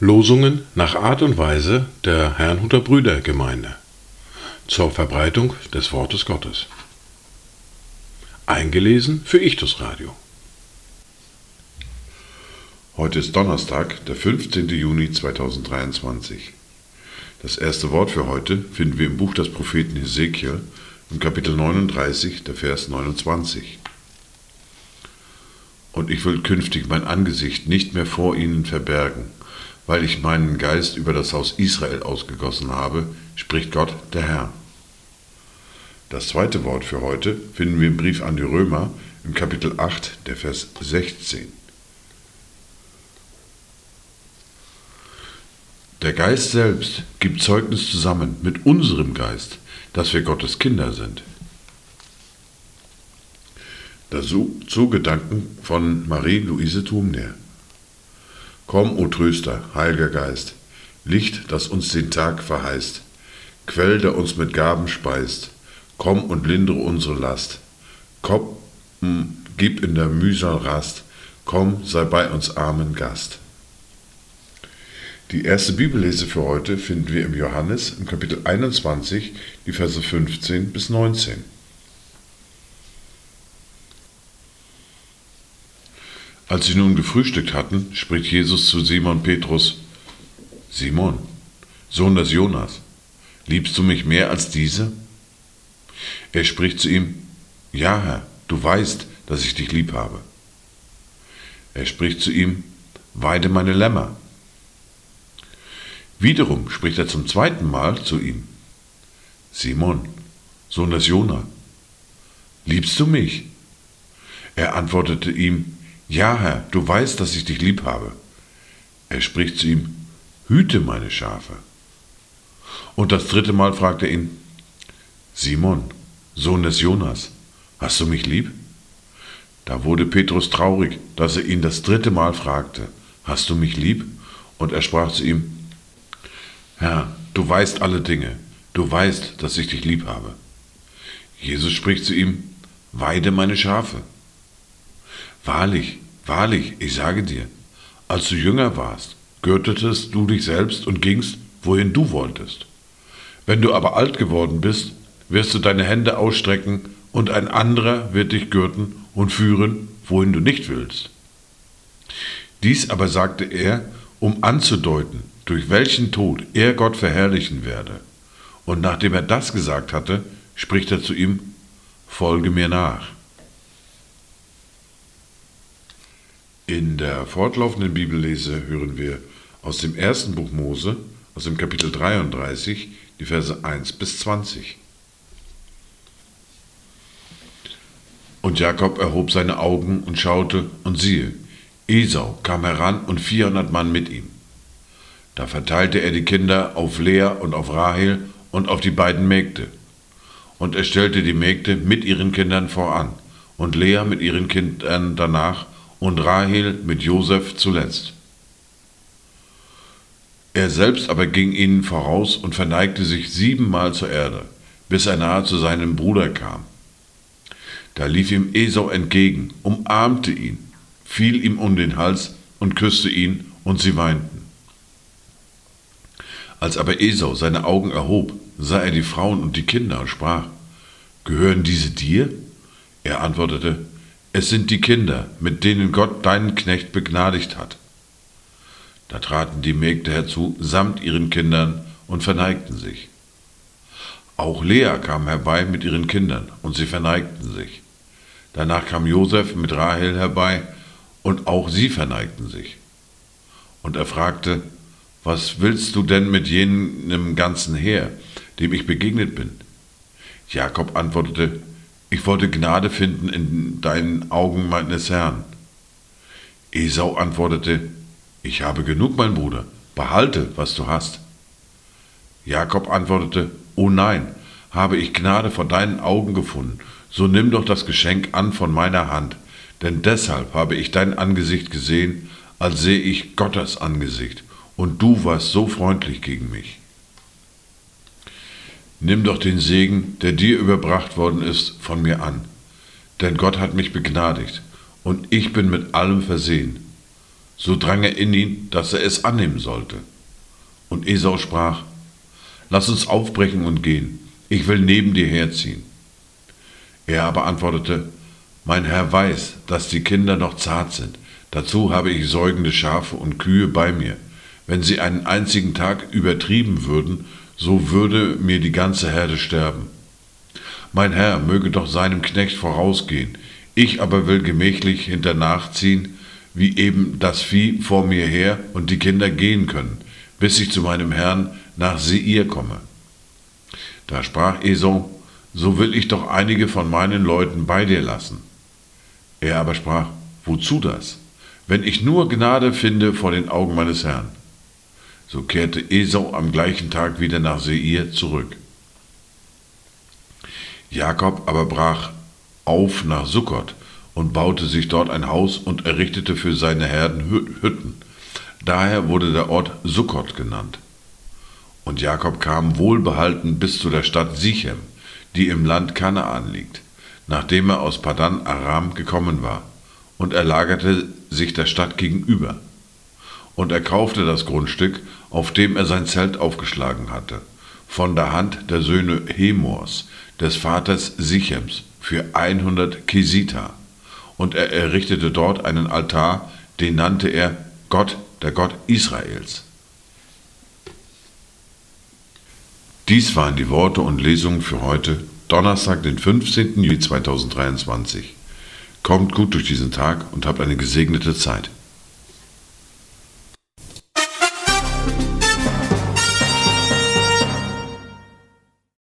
Losungen nach Art und Weise der Herrnhuter Brüdergemeinde zur Verbreitung des Wortes Gottes. Eingelesen für Ichtus Radio. Heute ist Donnerstag, der 15. Juni 2023. Das erste Wort für heute finden wir im Buch des Propheten Hesekiel im Kapitel 39, der Vers 29. Und ich will künftig mein Angesicht nicht mehr vor ihnen verbergen, weil ich meinen Geist über das Haus Israel ausgegossen habe, spricht Gott der Herr. Das zweite Wort für heute finden wir im Brief an die Römer im Kapitel 8, der Vers 16. Der Geist selbst gibt Zeugnis zusammen mit unserem Geist, dass wir Gottes Kinder sind. Dazu Gedanken von Marie-Louise Thumner. Komm, o Tröster, Heiliger Geist, Licht, das uns den Tag verheißt, Quell, der uns mit Gaben speist, komm und lindere unsere Last. Komm, gib in der Mühsal Rast, komm, sei bei uns armen Gast. Die erste Bibellese für heute finden wir im Johannes im Kapitel 21, die Verse 15 bis 19. Als sie nun gefrühstückt hatten, spricht Jesus zu Simon Petrus, Simon, Sohn des Jonas, liebst du mich mehr als diese? Er spricht zu ihm, Ja, Herr, du weißt, dass ich dich lieb habe. Er spricht zu ihm, Weide meine Lämmer. Wiederum spricht er zum zweiten Mal zu ihm. Simon, Sohn des Jona, liebst du mich? Er antwortete ihm, Ja, Herr, du weißt, dass ich dich lieb habe. Er spricht zu ihm, Hüte meine Schafe. Und das dritte Mal fragt er ihn, Simon, Sohn des Jonas, hast du mich lieb? Da wurde Petrus traurig, dass er ihn das dritte Mal fragte, Hast du mich lieb? Und er sprach zu ihm, Herr, du weißt alle Dinge, du weißt, dass ich dich lieb habe. Jesus spricht zu ihm, Weide meine Schafe. Wahrlich, wahrlich, ich sage dir, als du jünger warst, gürtetest du dich selbst und gingst, wohin du wolltest. Wenn du aber alt geworden bist, wirst du deine Hände ausstrecken, und ein anderer wird dich gürten und führen, wohin du nicht willst. Dies aber sagte er, um anzudeuten, durch welchen Tod er Gott verherrlichen werde. Und nachdem er das gesagt hatte, spricht er zu ihm, Folge mir nach. In der fortlaufenden Bibellese hören wir aus dem ersten Buch Mose, aus dem Kapitel 33, die Verse 1 bis 20. Und Jakob erhob seine Augen und schaute, und siehe, Esau kam heran und vierhundert Mann mit ihm. Da verteilte er die Kinder auf Lea und auf Rahel und auf die beiden Mägde. Und er stellte die Mägde mit ihren Kindern voran und Lea mit ihren Kindern danach und Rahel mit Josef zuletzt. Er selbst aber ging ihnen voraus und verneigte sich siebenmal zur Erde, bis er nahe zu seinem Bruder kam. Da lief ihm Esau entgegen, umarmte ihn, fiel ihm um den Hals und küsste ihn, und sie weinten. Als aber Esau seine Augen erhob, sah er die Frauen und die Kinder und sprach, Gehören diese dir? Er antwortete, Es sind die Kinder, mit denen Gott deinen Knecht begnadigt hat. Da traten die Mägde herzu, samt ihren Kindern, und verneigten sich. Auch Lea kam herbei mit ihren Kindern, und sie verneigten sich. Danach kam Josef mit Rahel herbei, und auch sie verneigten sich. Und er fragte, was willst du denn mit jenem ganzen Heer, dem ich begegnet bin? Jakob antwortete, ich wollte Gnade finden in deinen Augen meines Herrn. Esau antwortete, ich habe genug, mein Bruder, behalte, was du hast. Jakob antwortete, O nein, habe ich Gnade vor deinen Augen gefunden, so nimm doch das Geschenk an von meiner Hand, denn deshalb habe ich dein Angesicht gesehen, als sehe ich Gottes Angesicht, und du warst so freundlich gegen mich. Nimm doch den Segen, der dir überbracht worden ist, von mir an. denn Gott hat mich begnadigt, und ich bin mit allem versehen. So drang er in ihn, dass er es annehmen sollte. Und Esau sprach, Lass uns aufbrechen und gehen, ich will neben dir herziehen. Er aber antwortete, Mein Herr weiß, dass die Kinder noch zart sind, dazu habe ich säugende Schafe und Kühe bei mir. Wenn sie einen einzigen Tag übertrieben würden, so würde mir die ganze Herde sterben. Mein Herr möge doch seinem Knecht vorausgehen, ich aber will gemächlich hinternachziehen, wie eben das Vieh vor mir her und die Kinder gehen können, bis ich zu meinem Herrn nach Seir komme. Da sprach Esau, so will ich doch einige von meinen Leuten bei dir lassen. Er aber sprach, wozu das? Wenn ich nur Gnade finde vor den Augen meines Herrn. So kehrte Esau am gleichen Tag wieder nach Seir zurück. Jakob aber brach auf nach Sukkot und baute sich dort ein Haus und errichtete für seine Herden Hütten. Daher wurde der Ort Sukkot genannt. Und Jakob kam wohlbehalten bis zu der Stadt Sichem, die im Land Kanaan liegt, nachdem er aus Padan Aram gekommen war, und er lagerte sich der Stadt gegenüber und er kaufte das Grundstück, auf dem er sein Zelt aufgeschlagen hatte, von der Hand der Söhne Hemors, des Vaters Sichems, für 100 Kesita. Und er errichtete dort einen Altar, den nannte er Gott, der Gott Israels. Dies waren die Worte und Lesungen für heute, Donnerstag, den 15. Juli 2023. Kommt gut durch diesen Tag und habt eine gesegnete Zeit.